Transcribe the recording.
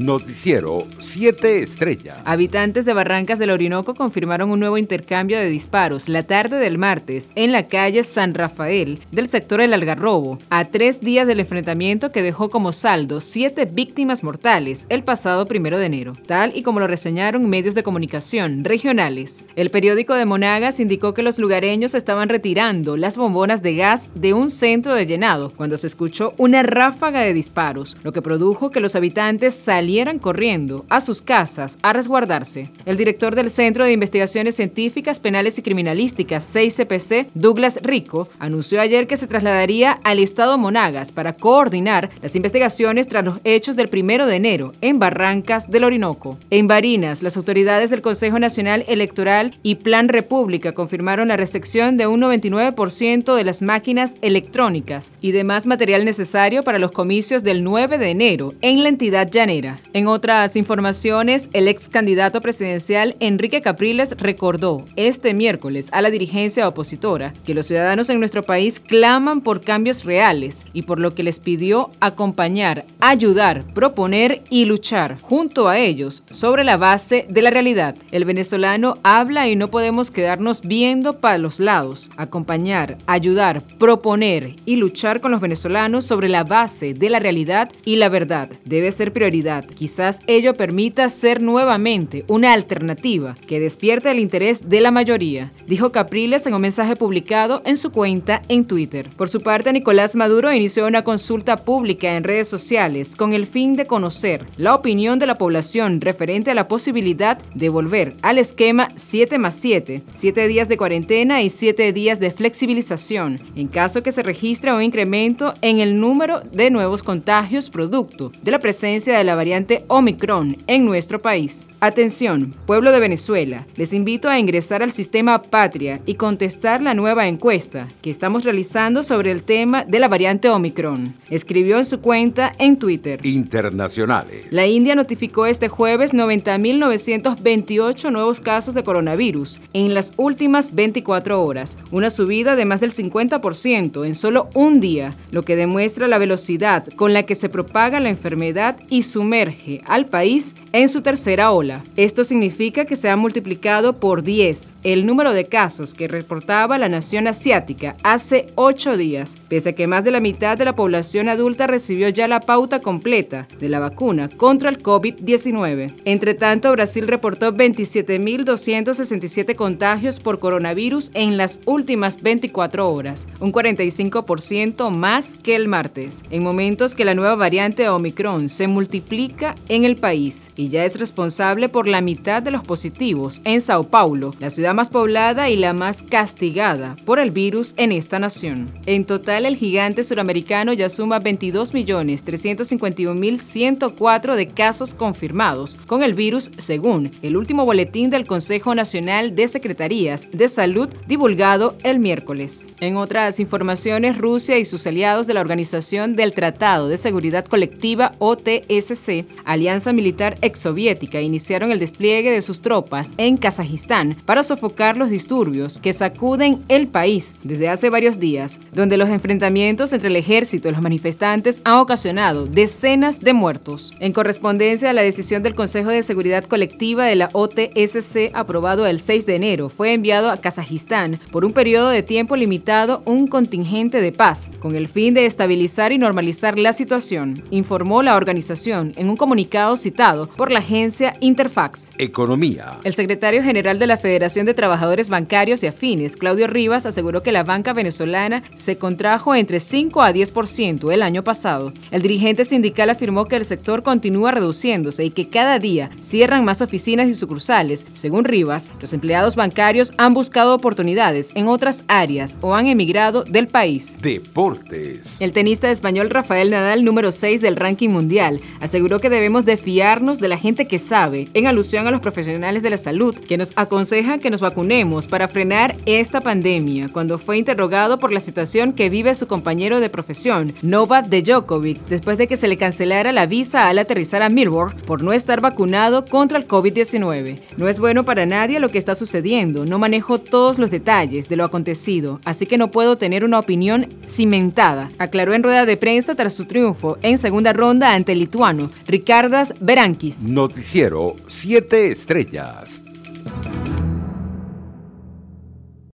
Noticiero 7 Estrellas. Habitantes de Barrancas del Orinoco confirmaron un nuevo intercambio de disparos la tarde del martes en la calle San Rafael del sector El Algarrobo, a tres días del enfrentamiento que dejó como saldo siete víctimas mortales el pasado primero de enero, tal y como lo reseñaron medios de comunicación regionales. El periódico de Monagas indicó que los lugareños estaban retirando las bombonas de gas de un centro de llenado cuando se escuchó una ráfaga de disparos, lo que produjo que los habitantes salieran corriendo a sus casas a resguardarse. El director del Centro de Investigaciones Científicas, Penales y Criminalísticas, 6CPC, Douglas Rico, anunció ayer que se trasladaría al estado Monagas para coordinar las investigaciones tras los hechos del primero de enero en Barrancas del Orinoco. En Barinas, las autoridades del Consejo Nacional Electoral y Plan República confirmaron la recepción de un 99% de las máquinas electrónicas y demás material necesario para los comicios del 9 de enero en la entidad llanera. En otras informaciones, el ex candidato presidencial Enrique Capriles recordó este miércoles a la dirigencia opositora que los ciudadanos en nuestro país claman por cambios reales y por lo que les pidió acompañar, ayudar, proponer y luchar junto a ellos sobre la base de la realidad. El venezolano habla y no podemos quedarnos viendo para los lados. Acompañar, ayudar, proponer y luchar con los venezolanos sobre la base de la realidad y la verdad debe ser prioridad. Quizás ello permita ser nuevamente una alternativa que despierte el interés de la mayoría, dijo Capriles en un mensaje publicado en su cuenta en Twitter. Por su parte, Nicolás Maduro inició una consulta pública en redes sociales con el fin de conocer la opinión de la población referente a la posibilidad de volver al esquema 7 más 7, 7 días de cuarentena y 7 días de flexibilización, en caso que se registre un incremento en el número de nuevos contagios producto de la presencia de la variante Omicron en nuestro país. Atención, pueblo de Venezuela, les invito a ingresar al sistema Patria y contestar la nueva encuesta que estamos realizando sobre el tema de la variante Omicron. Escribió en su cuenta en Twitter. Internacionales. La India notificó este jueves 90.928 nuevos casos de coronavirus en las últimas 24 horas, una subida de más del 50% en solo un día, lo que demuestra la velocidad con la que se propaga la enfermedad y sumerge al país en su tercera ola. Esto significa que se ha multiplicado por 10 el número de casos que reportaba la nación asiática hace 8 días, pese a que más de la mitad de la población adulta recibió ya la pauta completa de la vacuna contra el COVID-19. Entre tanto, Brasil reportó 27.267 contagios por coronavirus en las últimas 24 horas, un 45% más que el martes, en momentos que la nueva variante Omicron se multiplica en el país y ya es responsable por la mitad de los positivos en Sao Paulo, la ciudad más poblada y la más castigada por el virus en esta nación. En total, el gigante suramericano ya suma 22.351.104 de casos confirmados con el virus según el último boletín del Consejo Nacional de Secretarías de Salud divulgado el miércoles. En otras informaciones, Rusia y sus aliados de la Organización del Tratado de Seguridad Colectiva OTSC, alianza militar exsoviética, iniciaron el despliegue de sus tropas en Kazajistán para sofocar los disturbios que sacuden el país desde hace varios días, donde los enfrentamientos entre el ejército y los manifestantes han ocasionado decenas de muertos. En correspondencia a la decisión del Consejo de Seguridad Colectiva de la OTSC aprobado el 6 de enero, fue enviado a Kazajistán por un periodo de tiempo limitado un contingente de paz, con el fin de estabilizar y normalizar la situación, informó la organización en un comunicado citado por la agencia Interfax. Economía. El secretario general de la Federación de Trabajadores Bancarios y Afines, Claudio Rivas, aseguró que la banca venezolana se contrajo entre 5 a 10% el año pasado. El dirigente sindical afirmó que el sector continúa reduciéndose y que cada día cierran más oficinas y sucursales. Según Rivas, los empleados bancarios han buscado oportunidades en otras áreas o han emigrado del país. Deportes. El tenista español Rafael Nadal, número 6 del ranking mundial, aseguró que debemos de fiarnos de la gente que sabe, en alusión a los profesionales de la salud, que nos aconsejan que nos vacunemos para frenar esta pandemia, cuando fue interrogado por la situación que vive su compañero de profesión, Novak Djokovic, después de que se le cancelara la visa al aterrizar a Melbourne por no estar vacunado contra el COVID-19. No es bueno para nadie lo que está sucediendo, no manejo todos los detalles de lo acontecido, así que no puedo tener una opinión cimentada, aclaró en rueda de prensa tras su triunfo en segunda ronda ante el lituano, Ricardas Beranquis. Noticiero 7 Estrellas.